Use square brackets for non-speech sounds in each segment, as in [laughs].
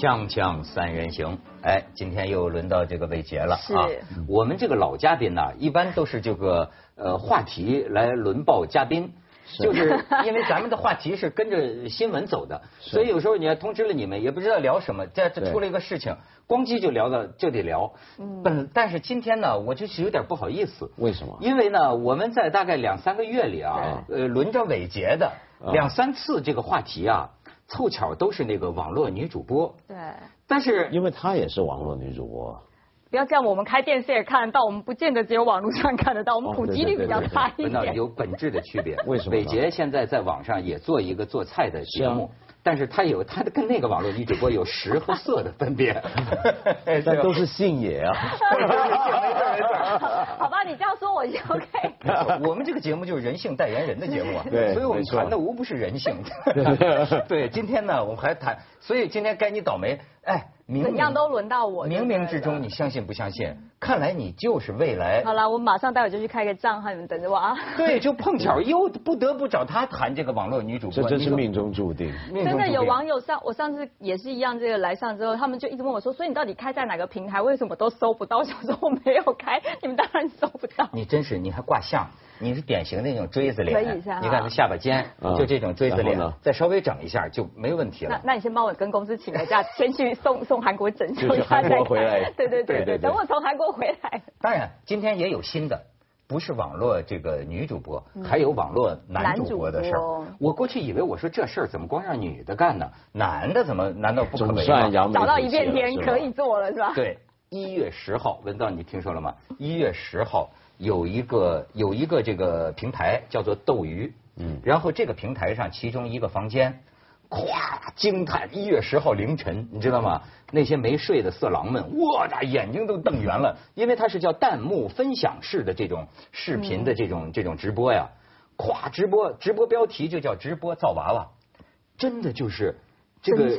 锵锵三人行，哎，今天又轮到这个伟杰了啊。我们这个老嘉宾呢，一般都是这个呃话题来轮报嘉宾。就是因为咱们的话题是跟着新闻走的，[laughs] 所以有时候你要通知了你们，也不知道聊什么。这这出了一个事情，咣叽就聊到就得聊。本但是今天呢，我就是有点不好意思。为什么？因为呢，我们在大概两三个月里啊，呃，轮着伟杰的啊两三次这个话题啊，凑巧都是那个网络女主播。对，但是因为她也是网络女主播，不要这样，我们开电视也看得到，我们不见得只有网络上看得到，我们哦普及率比较差一点。有本质的区别。[laughs] 为什么呢伟杰现在在网上也做一个做菜的节目，但是他有他的跟那个网络女主播有食和色的分别。但都是姓野啊。[laughs] 好吧，你这样说我就 OK。我们这个节目就是人性代言人的节目所以我们谈的无不是人性。[laughs] 对，今天呢，我们还谈，所以今天该你倒霉，哎，怎样都轮到我冥冥之中，你相信不相信？看来你就是未来好了，我马上待会就去开个账号，你们等着我啊。对，就碰巧 [laughs] 又不得不找他谈这个网络女主播，这真是命中注定。真的有网友上，我上次也是一样，这个来上之后，他们就一直问我说，所以你到底开在哪个平台？为什么都搜不到？我想说我没有开，你们当然搜不到。你真是，你还挂相，你是典型的那种锥子脸。可以一下你看他下巴尖，嗯就这种锥子脸再稍微整一下就没问题了。那那你先帮我跟公司请个假，先去送 [laughs] 送韩国整修一下韩国再回来 [laughs] 对对对等我从韩国回来。当然，今天也有新的，不是网络这个女主播，还有网络男主播的事。我过去以为我说这事儿怎么光让女的干呢？男的怎么难道不可总为吗？算扬眉找到一片天可以做了是吧？对，一月十号，文道你听说了吗？一月十号有一个有一个这个平台叫做斗鱼，嗯然后这个平台上其中一个房间，咵惊叹，一月十号凌晨，你知道吗？那些没睡的色狼们，我的眼睛都瞪圆了，因为它是叫弹幕分享式的这种视频的这种、这种直播呀，咵直播直播标题就叫直播造娃娃，真的就是。这个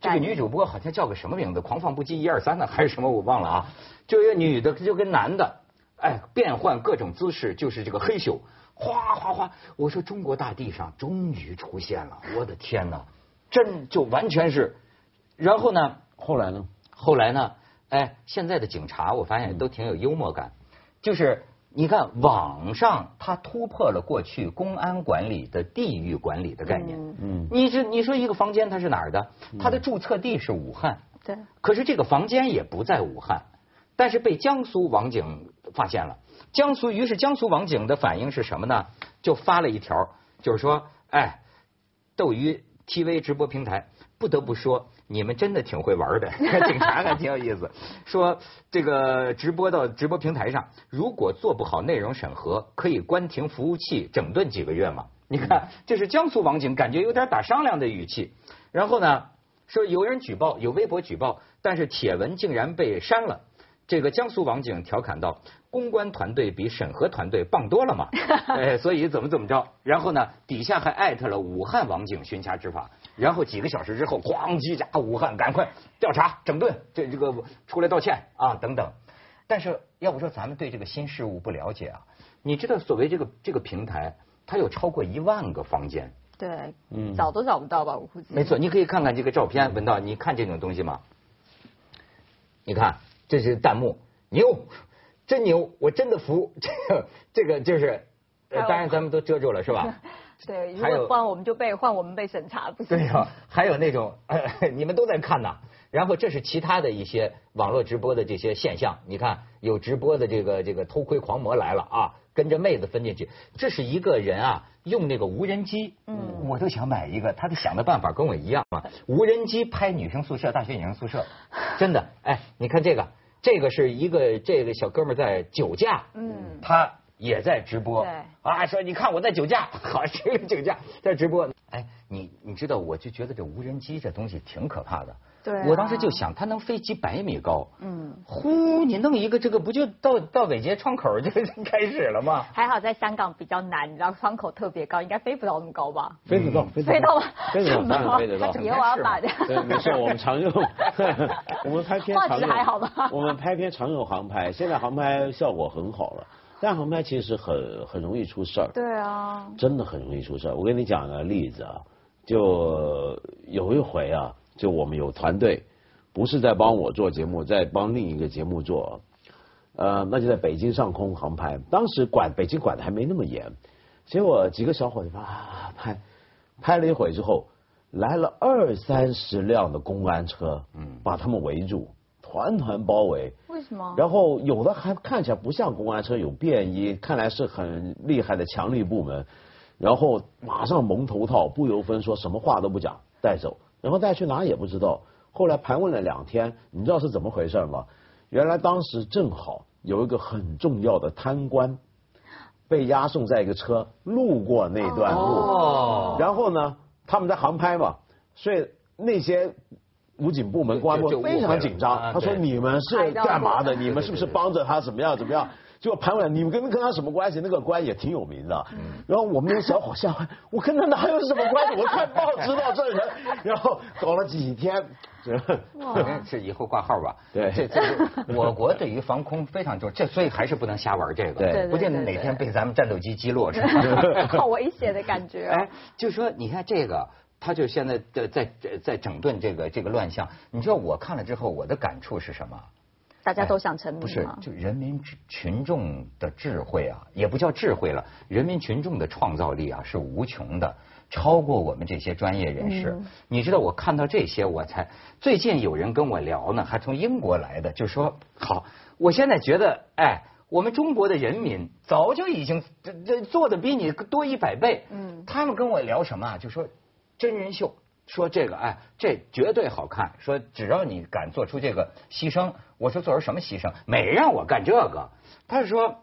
这个女主播好像叫个什么名字？狂放不羁一二三呢，还是什么我忘了啊？就一个女的就跟男的，哎，变换各种姿势，就是这个黑咻，哗哗哗！我说中国大地上终于出现了，我的天哪，真就完全是。然后呢，后来呢？后来呢，哎，现在的警察我发现都挺有幽默感，就是你看网上它突破了过去公安管理的地域管理的概念。嗯嗯，你这你说一个房间它是哪儿的？它的注册地是武汉，对，可是这个房间也不在武汉，但是被江苏网警发现了。江苏于是江苏网警的反应是什么呢？就发了一条，就是说，哎，斗鱼 TV 直播平台，不得不说，你们真的挺会玩的，警察还挺有意思。说这个直播到直播平台上，如果做不好内容审核，可以关停服务器整顿几个月嘛。你看，这是江苏网警，感觉有点打商量的语气。然后呢，说有人举报，有微博举报，但是帖文竟然被删了。这个江苏网警调侃道：“公关团队比审核团队棒多了嘛，[laughs] 哎，所以怎么怎么着。然后呢，底下还艾特了武汉网警巡查执法。然后几个小时之后，咣叽喳，武汉赶快调查整顿，这这个出来道歉啊等等。但是要不说咱们对这个新事物不了解啊，你知道所谓这个这个平台，它有超过一万个房间。对，嗯找都找不到吧？我估计。没错，你可以看看这个照片，文道，你看这种东西吗？你看，这是弹幕，牛，真牛，我真的服。[laughs] 这个这个就是，当然咱们都遮住了，是吧？[laughs] 对，如果换我们就被换我们被审查，不行？对呀、还有那种、呃，[laughs] 你们都在看呐。然后这是其他的一些网络直播的这些现象，你看有直播的这个这个偷窥狂魔来了啊，跟着妹子分进去。这是一个人啊，用那个无人机，嗯我都想买一个，他的想的办法跟我一样啊，[laughs] 无人机拍女生宿舍、大学女生宿舍，[laughs] 真的，哎，你看这个，这个是一个这个小哥们在酒驾，嗯，他也在直播，对啊，说你看我在酒驾，[laughs] 好，这个酒驾在直播。哎，你你知道，我就觉得这无人机这东西挺可怕的。对啊。我当时就想，它能飞几百米高，嗯，呼，你弄一个这个，不就到到伟杰窗口 [laughs] 就开始了吗？还好在香港比较难，你知道窗口特别高，应该飞不到那么高吧？飞得到，飞到。[laughs] 吗？飞得到，飞得到。以后我要把这对，没事，我们常用，[laughs] 我们拍片画质常用，还好吧？我们拍片常用航拍，现在航拍效果很好了，但航拍其实很很容易出事儿，对啊，真的很容易出事儿。我跟你讲个例子啊，就有一回啊，就我们有团队，不是在帮我做节目，在帮另一个节目做，呃，那就在北京上空航拍。当时管北京管的还没那么严，结果几个小伙子啊拍，拍了一会之后，来了二三十辆的公安车，嗯，把他们围住，团团包围。为什么？然后有的还看起来不像公安车，有便衣，看来是很厉害的强力部门。然后马上蒙头套，不由分说，什么话都不讲，带走。然后带去哪也不知道。后来盘问了两天，你知道是怎么回事吗？原来当时正好有一个很重要的贪官被押送在一个车，路过那段路。然后呢，他们在航拍嘛，所以那些武警部门、公安部门非常紧张。他说：“你们是干嘛的？你们是不是帮着他？怎么样？怎么样？”结果盘问你们跟跟他什么关系？那个官也挺有名的。然后我们那小伙吓坏，我跟他哪有什么关系？我看报知道这人。然后搞了几天。哇！是以后挂号吧？对，这这我国对于防空非常重要，这所以还是不能瞎玩这个。对，不见得哪天被咱们战斗机击落是吧？[laughs] 好危险的感觉。哎，就说你看这个，他就现在在在在整顿这个这个乱象。你知道我看了之后，我的感触是什么？大家都想成名不是，就人民群众的智慧啊，也不叫智慧了，人民群众的创造力啊是无穷的。超过我们这些专业人士，你知道我看到这些，我才最近有人跟我聊呢，还从英国来的，就说好，我现在觉得，哎，我们中国的人民早就已经这这做的比你多一百倍。嗯，他们跟我聊什么啊？就说真人秀，说这个，哎，这绝对好看。说只要你敢做出这个牺牲，我说做出什么牺牲？没让我干这个。他是说，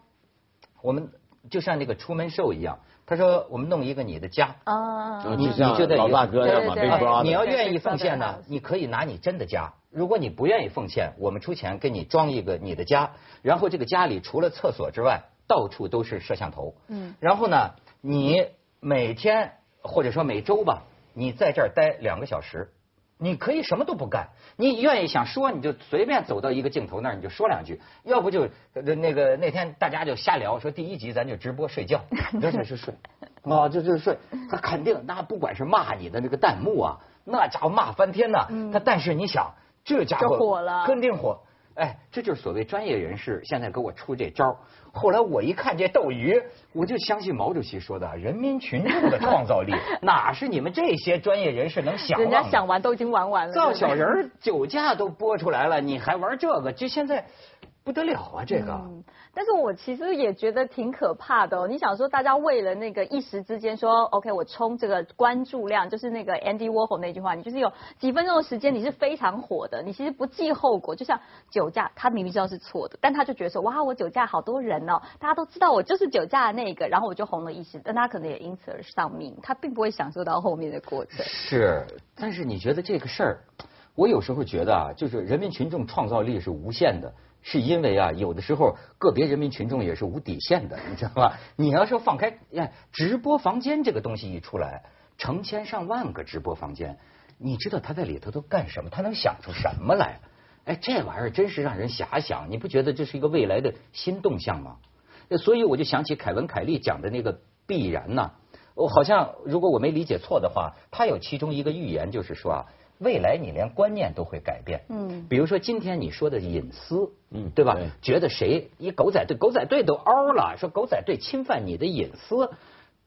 我们就像那个出门兽一样。他说：“我们弄一个你的家啊，你你就得老大哥要你要愿意奉献呢，你可以拿你真的家。如果你不愿意奉献，我们出钱给你装一个你的家。然后这个家里除了厕所之外，到处都是摄像头。嗯，然后呢，你每天或者说每周吧，你在这儿待两个小时。”你可以什么都不干，你愿意想说你就随便走到一个镜头那儿你就说两句，要不就那个那天大家就瞎聊，说第一集咱就直播睡觉，[laughs] 那才是睡，啊就就睡，他肯定那不管是骂你的那个弹幕啊，那家伙骂翻天呐，他但是你想这家伙火了，肯定火。哎，这就是所谓专业人士现在给我出这招。后来我一看这斗鱼，我就相信毛主席说的，人民群众的创造力 [laughs] 哪是你们这些专业人士能想？人家想玩都已经玩完了。造小人酒驾都播出来了，你还玩这个？就现在。不得了啊，这个！但是我其实也觉得挺可怕的。你想说，大家为了那个一时之间说，OK，我冲这个关注量，就是那个 Andy Warhol 那句话，你就是有几分钟的时间，你是非常火的，你其实不计后果。就像酒驾，他明明知道是错的，但他就觉得说，哇，我酒驾好多人哦，大家都知道我就是酒驾的那个，然后我就红了一时，但他可能也因此而丧命，他并不会享受到后面的过程。是，但是你觉得这个事儿，我有时候觉得啊，就是人民群众创造力是无限的。是因为啊，有的时候个别人民群众也是无底线的，你知道吧？[laughs] 你要说放开，呀，直播房间这个东西一出来，成千上万个直播房间，你知道他在里头都干什么？他能想出什么来？哎，这玩意儿真是让人遐想，你不觉得这是一个未来的新动向吗？所以我就想起凯文·凯利讲的那个必然呐，我好像如果我没理解错的话，他有其中一个预言就是说啊。未来你连观念都会改变，嗯，比如说今天你说的隐私，嗯，对吧？觉得谁一狗仔队，狗仔队都嗷了，说狗仔队侵犯你的隐私。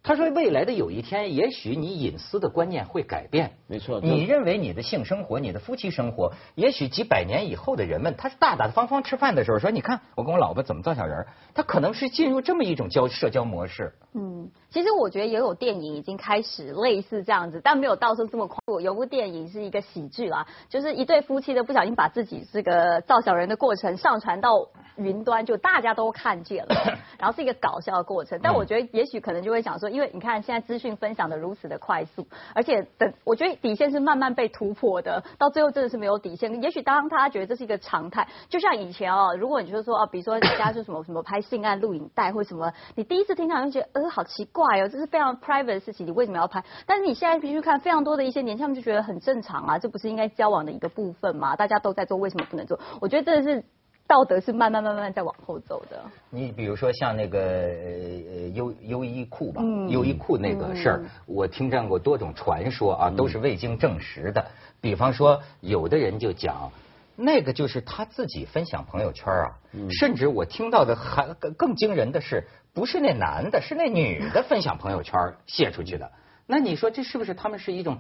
他说未来的有一天，也许你隐私的观念会改变，没错。你认为你的性生活、你的夫妻生活，也许几百年以后的人们，他是大大方方吃饭的时候说，你看我跟我老婆怎么造小人他可能是进入这么一种交社交模式。嗯，其实我觉得也有电影已经开始类似这样子，但没有到时这么快。有部电影是一个喜剧啦，就是一对夫妻的不小心把自己这个造小人的过程上传到云端，就大家都看见了，[laughs] 然后是一个搞笑的过程。但我觉得也许可能就会想说，因为你看现在资讯分享的如此的快速，而且等我觉得底线是慢慢被突破的，到最后真的是没有底线。也许当他觉得这是一个常态，就像以前哦，如果你就是说哦，比如说人家说什么什么拍性爱录影带或什么，你第一次听到就觉得呃好奇怪哦，这是非常 private 的事情，你为什么要拍？但是你现在必须看非常多的一些年轻人就觉得很正常啊，这不是应该交往的一个部分吗？大家都在做，为什么不能做？我觉得这是道德是慢慢慢慢在往后走的。你比如说像那个呃优优衣库吧，优衣库那个事儿，我听见过多种传说啊，都是未经证实的。比方说，有的人就讲，那个就是他自己分享朋友圈啊，嗯甚至我听到的还更更惊人的是，不是那男的，是那女的分享朋友圈泄出去的。那你说这是不是他们是一种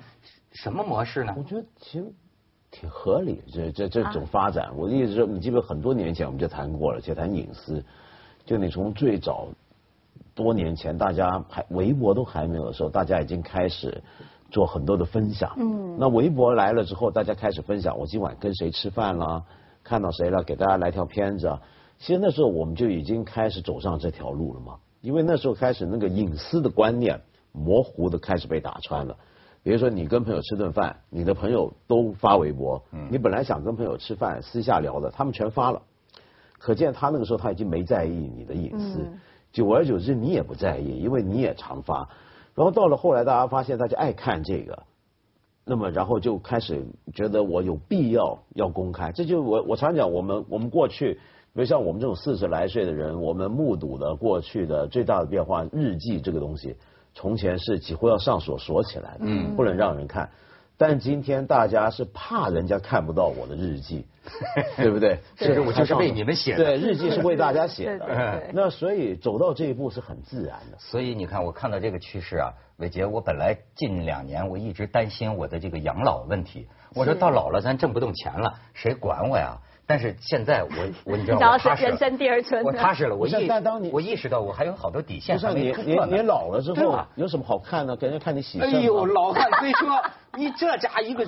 什么模式呢我？觉得其实挺合理，这这这种发展。我的意思是，你记得很多年前我们就谈过了，就谈隐私。就你从最早多年前，大家还微博都还没有的时候，大家已经开始做很多的分享。嗯，那微博来了之后，大家开始分享我今晚跟谁吃饭啦，看到谁了，给大家来条片子啊。其实那时候我们就已经开始走上这条路了嘛，因为那时候开始那个隐私的观念模糊的开始被打穿了。比如说你跟朋友吃顿饭，你的朋友都发微博，你本来想跟朋友吃饭私下聊的，他们全发了，可见他那个时候他已经没在意你的隐私，久而久之你也不在意，因为你也常发，然后到了后来大家发现大家爱看这个，那么然后就开始觉得我有必要要公开，这就我我常讲我们我们过去。比如像我们这种四十来岁的人，我们目睹的过去的最大的变化，日记这个东西，从前是几乎要上锁锁起来的，嗯，不能让人看。但今天大家是怕人家看不到我的日记，[laughs] 对不对？其实我就是为你们写的对，日记是为大家写的 [laughs] 对。那所以走到这一步是很自然的。所以你看，我看到这个趋势啊，伟杰，我本来近两年我一直担心我的这个养老问题，我说到老了咱挣不动钱了，谁管我呀？但是现在我 [laughs] 我你知道你找到我踏实了。人生第二春我踏实了，[laughs] 我意但当你我意识到我还有好多底线还就像你你老了之后有什么好看的？给人家看你洗肾吗哎呦，老汉推车，你这家一个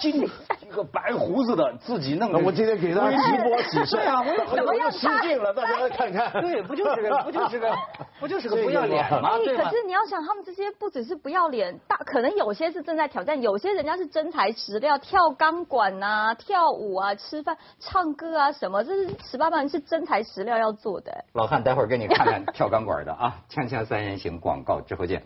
金一个白胡子的，自己弄的。我今天给大家直播洗肾对啊，我怎么又失敬了？大家来看看。对，不就是个不就是个 [laughs] 不就是个不要脸吗？哎，对吧可？是你要想，他们这些不只是不要脸，大可能有些是正在挑战，有些人家是真材实料，跳钢管啊、跳舞啊、吃饭、唱歌啊什么，这是十八般是真材实料要做的。老汉，待会儿给你看看跳钢管的啊！锵锵三人行广告之后见。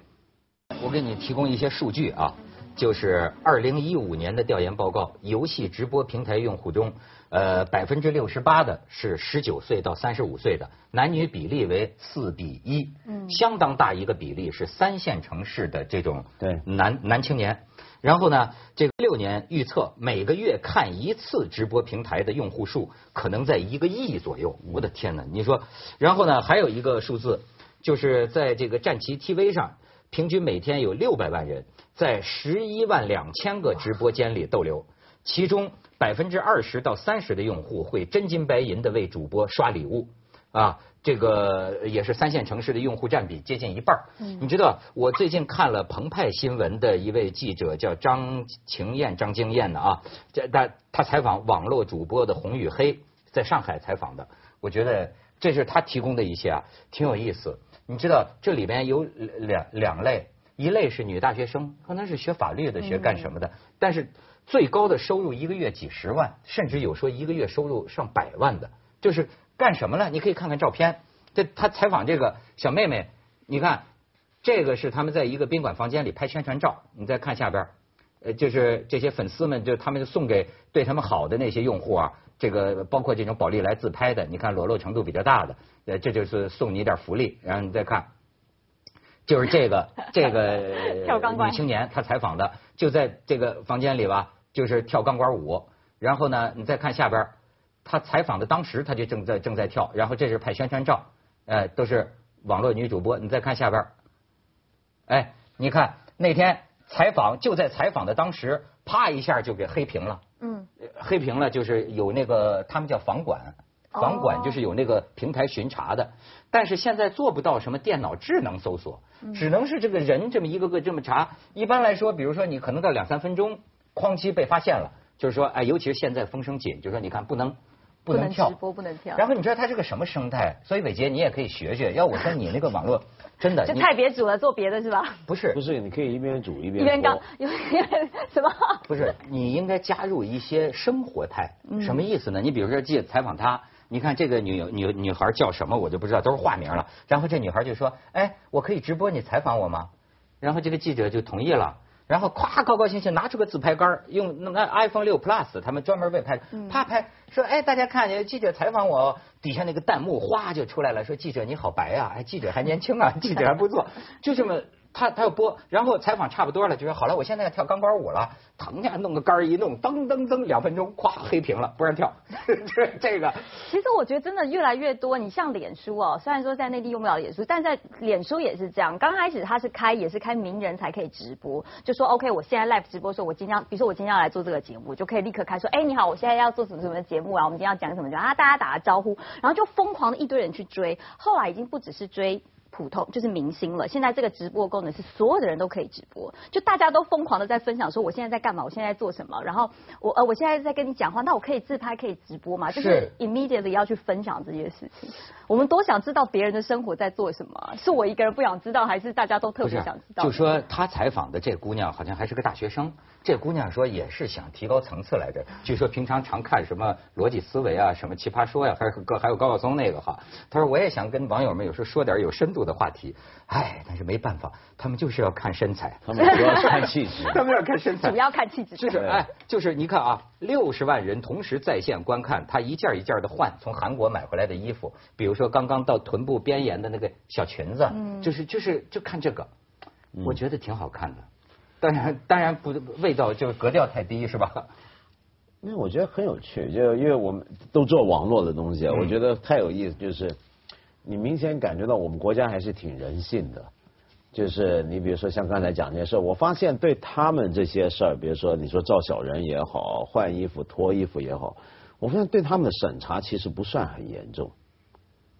我给你提供一些数据啊，就是二零一五年的调研报告，游戏直播平台用户中，呃，百分之六十八的是十九岁到三十五岁的，男女比例为四比一，嗯，相当大一个比例是三线城市的这种对男男青年。然后呢，这个六年预测每个月看一次直播平台的用户数可能在一个亿左右。我的天哪！你说，然后呢，还有一个数字，就是在这个战旗 TV 上，平均每天有六百万人在十一万两千个直播间里逗留，其中百分之二十到三十的用户会真金白银的为主播刷礼物。啊，这个也是三线城市的用户占比接近一半儿你知道，我最近看了澎湃新闻的一位记者叫张晴燕、张晶燕的啊，这他他采访网络主播的红与黑，在上海采访的，我觉得这是他提供的一些啊，挺有意思。你知道这里边有两两类，一类是女大学生，可能是学法律的，学干什么的，但是最高的收入一个月几十万，甚至有说一个月收入上百万的，就是干什么了？你可以看看照片。这他采访这个小妹妹，你看这个是他们在一个宾馆房间里拍宣传照，你再看下边，呃，就是这些粉丝们，就他们就送给对他们好的那些用户啊，这个包括这种宝丽来自拍的，你看裸露程度比较大的，呃，这就是送你一点福利。然后你再看，就是这个 [laughs] 这个跳钢管女青年，她采访的就在这个房间里吧，就是跳钢管舞。然后呢，你再看下边，她采访的当时她就正在正在跳，然后这是拍宣传照，呃，都是网络女主播。你再看下边，哎，你看那天采访就在采访的当时，啪一下就给黑屏了。嗯，黑屏了，就是有那个他们叫房管，房管就是有那个平台巡查的，但是现在做不到什么电脑智能搜索，只能是这个人这么一个个这么查。一般来说，比如说你可能到两三分钟，哐叽被发现了，就是说，哎，尤其是现在风声紧，就是说你看不能不能跳直，播，不能跳。然后你知道它是个什么生态？所以伟杰你也可以学学。要我说你那个网络 [laughs] 真的，就你菜别煮了，做别的是吧？不是不是，你可以一边煮一一边 [laughs] 边刚播。有点什么？不是，你应该加入一些生活态。什么意思呢？你比如说，记者采访她，你看这个女女女孩叫什么，我就不知道，都是化名了。然后这女孩就说：“哎，我可以直播，你采访我吗？”然后这个记者就同意了。然后咵高高兴兴拿出个自拍杆，用那 iPhone 六 Plus，他们专门为拍，啪拍说：“哎，大家看，记者采访我哦。”底下那个弹幕哗就出来了，说：“记者你好白啊，哎，记者还年轻啊，记者还不错。”就这么他他要播，然后采访差不多了，就说好了，我现在要跳钢管舞了，腾家弄个杆儿一弄，噔噔噔，两分钟，咵黑屏了，不让跳。[laughs] 这这个其实我觉得真的越来越多，你像脸书哦，虽然说在内地用不了脸书，但在脸书也是这样。刚开始它是开也是开名人才可以直播，就说 OK，我现在 live 直播说，我今天比如说我今天要来做这个节目，就可以立刻开说，哎你好，我现在要做什么什么节目啊，我们今天要讲什么讲啊，大家打个招呼，然后就疯狂的一堆人去追，后来已经不只是追。普通就是明星了。现在这个直播功能是所有的人都可以直播，就大家都疯狂的在分享说我现在在干嘛，我现在在做什么。然后我呃我现在在跟你讲话，那我可以自拍可以直播嘛？就是 immediately 要去分享这些事情。我们多想知道别人的生活在做什么，是我一个人不想知道，还是大家都特别想知道？就说他采访的这姑娘好像还是个大学生，这姑娘说也是想提高层次来着。据说平常常看什么逻辑思维啊，什么奇葩说呀，还是还有高晓松那个哈。他说我也想跟网友们有时候说点有深度的话题。哎，但是没办法，他们就是要看身材，他们主要是看气质，[laughs] 他们要看身材，主要看气质。就是哎，就是你看啊，六十万人同时在线观看他一件一件的换从韩国买回来的衣服，比如说刚刚到臀部边沿的那个小裙子，就是就是就看这个，我觉得挺好看的。当然当然不味道就是格调太低是吧？因为我觉得很有趣，就因为我们都做网络的东西，我觉得太有意思，就是。你明显感觉到我们国家还是挺人性的，就是你比如说像刚才讲那些事我发现对他们这些事儿，比如说你说造小人也好，换衣服脱衣服也好，我发现对他们的审查其实不算很严重。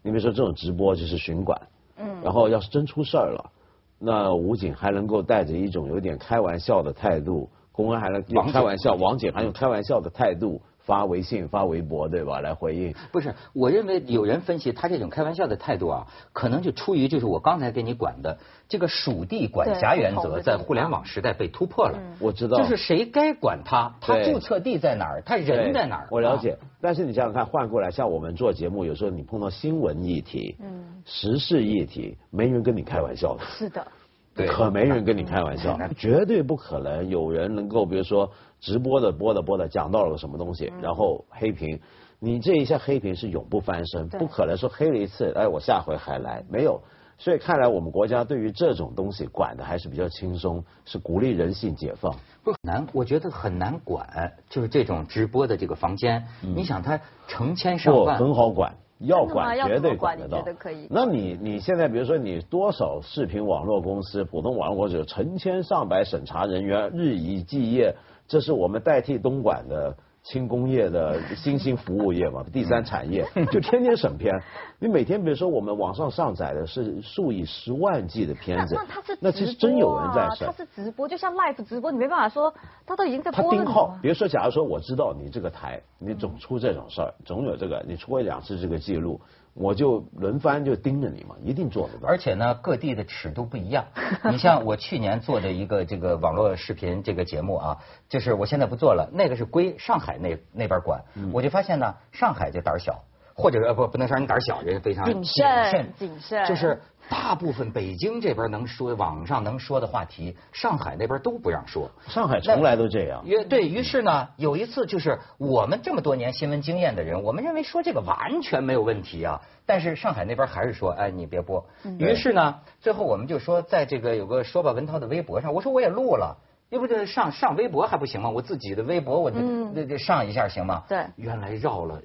你比如说这种直播就是巡管，嗯，然后要是真出事儿了，那武警还能够带着一种有点开玩笑的态度，公安还能用开玩笑，王警还用开玩笑的态度。发微信、发微博，对吧？来回应。不是，我认为有人分析他这种开玩笑的态度啊，可能就出于就是我刚才给你管的这个属地管辖原则，在互联网时代被突破了。我知道。就是谁该管他？他注册地在哪儿？他人在哪儿？我了解。但是你想想看，换过来，像我们做节目，有时候你碰到新闻议题、嗯，时事议题，没人跟你开玩笑的。是的。可没人跟你开玩笑，绝对不可能有人能够，比如说直播的播的播的讲到了个什么东西，然后黑屏，你这一下黑屏是永不翻身，不可能说黑了一次，哎，我下回还来，没有。所以看来我们国家对于这种东西管的还是比较轻松，是鼓励人性解放。不难，我觉得很难管，就是这种直播的这个房间，你想它成千上万，很好管。要管绝对管得到，那你你现在比如说你多少视频网络公司、普通网络公司有成千上百审查人员日以继夜，这是我们代替东莞的。轻工业的新兴服务业嘛，第三产业就天天审片。[laughs] 你每天比如说我们网上上载的是数以十万计的片子，那他是那其实真有人在审。他是直播，就像 live 直播，你没办法说他都已经在播了。他盯号，比如说，假如说我知道你这个台，你总出这种事儿，总有这个，你出过两次这个记录。我就轮番就盯着你嘛，一定做得到。而且呢，各地的尺度不一样。[laughs] 你像我去年做的一个这个网络视频这个节目啊，就是我现在不做了，那个是归上海那那边管。我就发现呢，上海就胆小，或者呃不不能说你胆小，人非常谨慎谨慎，就是。大部分北京这边能说网上能说的话题，上海那边都不让说。上海从来都这样。于对于是呢，有一次就是我们这么多年新闻经验的人，我们认为说这个完全没有问题啊。但是上海那边还是说，哎，你别播。于是呢，最后我们就说，在这个有个说吧文涛的微博上，我说我也录了，要不就上上微博还不行吗？我自己的微博我那那上一下行吗？对。原来绕了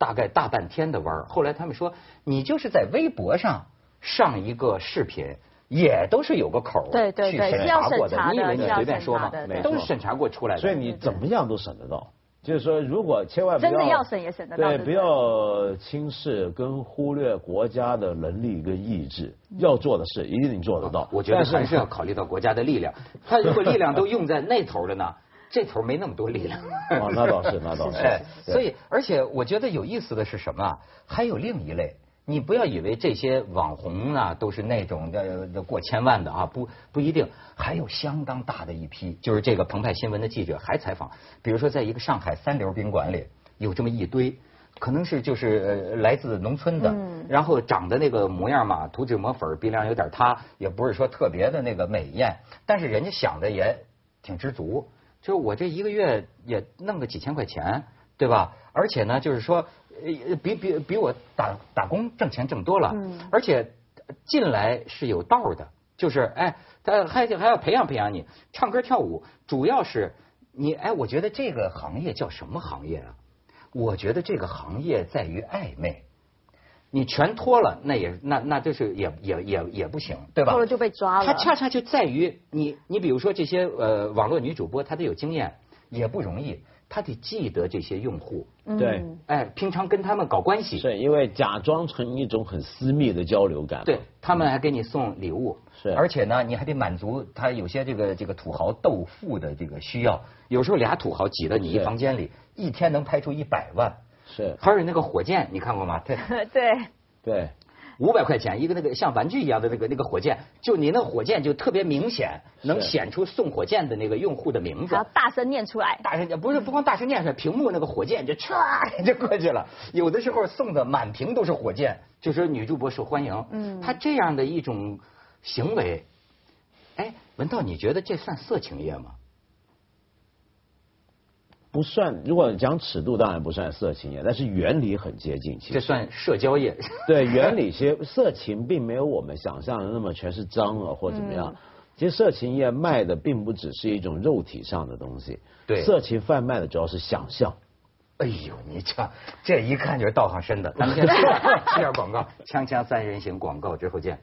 大概大半天的弯儿后来他们说，你就是在微博上。上一个视频也都是有个口对对对，审查过的，你以为你随便说吗？都是审查过出来的。所以你怎么样都审得到。就是说，如果千万不要真的要审也审得到。对，不要轻视跟忽略国家的能力跟意志，要做的事一定做得到。我觉得还是要考虑到国家的力量。他如果力量都用在那头了呢，这头没那么多力量。哦，那倒是，那倒是。[laughs] 哎，所以而且我觉得有意思的是什么？还有另一类。你不要以为这些网红啊都是那种的过千万的啊，不不一定，还有相当大的一批。就是这个澎湃新闻的记者还采访，比如说在一个上海三流宾馆里，有这么一堆，可能是就是来自农村的，然后长得那个模样嘛，涂脂抹粉，鼻梁有点塌，也不是说特别的那个美艳，但是人家想的也挺知足，就是我这一个月也弄个几千块钱，对吧？而且呢，就是说。呃，比比比我打打工挣钱挣多了，而且进来是有道的，就是哎，他还还要培养培养你，唱歌跳舞，主要是你哎，我觉得这个行业叫什么行业啊？我觉得这个行业在于暧昧。你全脱了，那也那那就是也也也也不行，对吧？脱了就被抓了。它恰恰就在于你，你比如说这些呃网络女主播，她得有经验，也不容易，她得记得这些用户，对，哎，平常跟他们搞关系，是因为假装成一种很私密的交流感，对他们还给你送礼物，是，而且呢，你还得满足他有些这个这个土豪斗富的这个需要，有时候俩土豪挤到你一房间里，一天能拍出一百万。是，还有那个火箭，你看过吗？[laughs] 对对对，五百块钱一个那个像玩具一样的那个那个火箭，就你那火箭就特别明显，能显出送火箭的那个用户的名字。要大声念出来。大声念不是不光大声念出来，屏幕那个火箭就唰 [laughs] 就过去了。有的时候送的满屏都是火箭，就说女主播受欢迎。嗯。他这样的一种行为，哎，文道，你觉得这算色情业吗？不算，如果讲尺度，当然不算色情业，但是原理很接近。其实这算社交业。[laughs] [laughs] 对，原理其实色情并没有我们想象的那么全是脏啊或怎么样。其实色情业卖的并不只是一种肉体上的东西。对。色情贩卖的主要是想象。哎呦，你这这一看就是道行深的。咱们先吃 [laughs] 点广告，锵锵三人行广告之后见。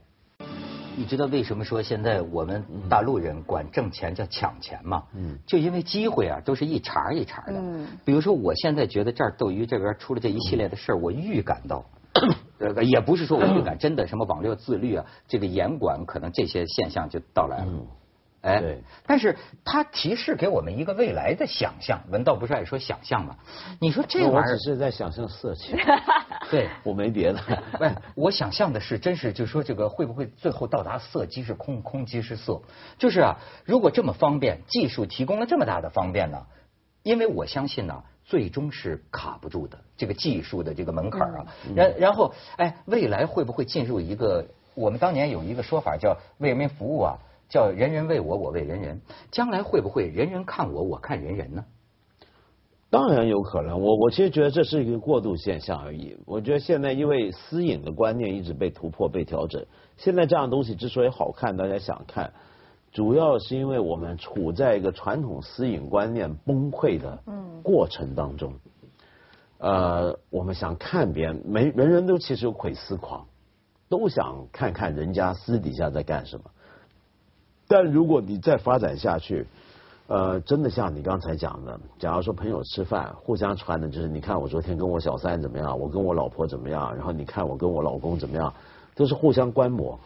你知道为什么说现在我们大陆人管挣钱叫抢钱吗？嗯，就因为机会啊，都是一茬一茬的。嗯，比如说我现在觉得这儿斗鱼这边出了这一系列的事儿，我预感到，呃，也不是说我预感，真的什么网络自律啊，这个严管可能这些现象就到来了。哎，但是它提示给我们一个未来的想象。文道不是爱说想象吗？你说这玩意儿，我只是在想象色情。[laughs] 对，我没别的。喂，[laughs] 我想象的是，真是就说这个会不会最后到达色即是空，空即是色？就是啊，如果这么方便，技术提供了这么大的方便呢？因为我相信呢，最终是卡不住的这个技术的这个门槛啊。然然后，哎，未来会不会进入一个？我们当年有一个说法叫为人民服务啊。叫人人为我，我为人人。将来会不会人人看我，我看人人呢？当然有可能。我我其实觉得这是一个过渡现象而已。我觉得现在因为私隐的观念一直被突破、被调整，现在这样东西之所以好看，大家想看，主要是因为我们处在一个传统私隐观念崩溃的过程当中。呃，我们想看别人，每人人都其实有窥私狂，都想看看人家私底下在干什么。但如果你再发展下去，呃，真的像你刚才讲的，假如说朋友吃饭，互相传的就是，你看我昨天跟我小三怎么样，我跟我老婆怎么样，然后你看我跟我老公怎么样，都是互相观摩、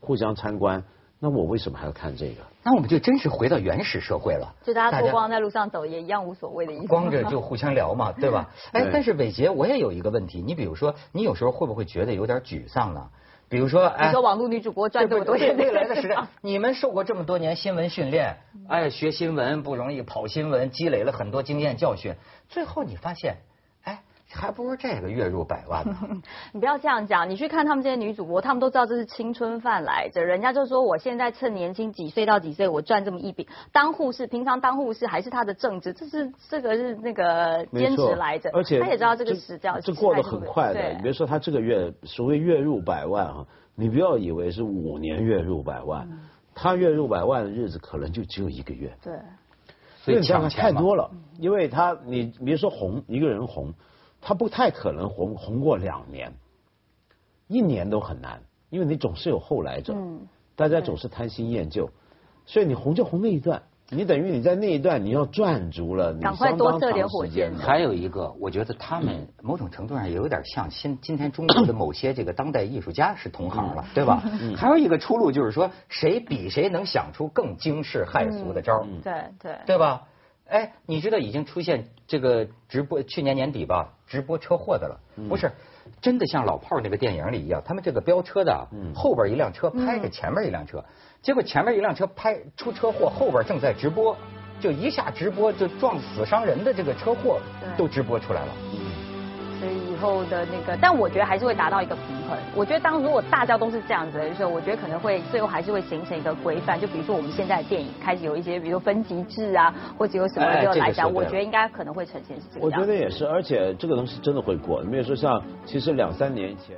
互相参观，那我为什么还要看这个？那我们就真是回到原始社会了，就大家脱光在路上走也一样无所谓的意思。光着就互相聊嘛，[laughs] 对吧？哎，但是伟杰，我也有一个问题，你比如说，你有时候会不会觉得有点沮丧呢？比如说，你说网络女主播赚这么多钱，未来的 [laughs] 时代，你们受过这么多年新闻训练，哎，学新闻不容易，跑新闻积累了很多经验教训，最后你发现。还不如这个月入百万呢。[laughs] 你不要这样讲，你去看他们这些女主播，他们都知道这是青春饭来着。人家就说我现在趁年轻几岁到几岁，我赚这么一笔。当护士，平常当护士还是她的正职，这是这个是那个兼职来着。而且她也知道这个时叫这过得很快的。你别说她这个月所谓月入百万啊，你不要以为是五年月入百万，他月入百万的日子可能就只有一个月。对，所以抢太多了，因为她你别说红一个人红。他不太可能红红过两年，一年都很难，因为你总是有后来者，大家总是贪新厌旧，所以你红就红那一段，你等于你在那一段你要赚足了，赶快多设点火箭。还有一个，我觉得他们某种程度上也有点像今今天中国的某些这个当代艺术家是同行了，对吧？还有一个出路就是说，谁比谁能想出更惊世骇俗的招对对，对吧？哎，你知道已经出现这个直播，去年年底吧，直播车祸的了，不是真的像老炮那个电影里一样，他们这个飙车的，后边一辆车拍着前面一辆车，结果前面一辆车拍出车祸，后边正在直播，就一下直播就撞死伤人的这个车祸都直播出来了。后的那个，但我觉得还是会达到一个平衡。我觉得当如果大家都是这样子的时候，我觉得可能会最后还是会形成一个规范。就比如说我们现在的电影开始有一些，比如说分级制啊，或者有什么就来讲，我觉得应该可能会呈现是这样。我觉得也是，而且这个东西真的会过。比如说像其实两三年前。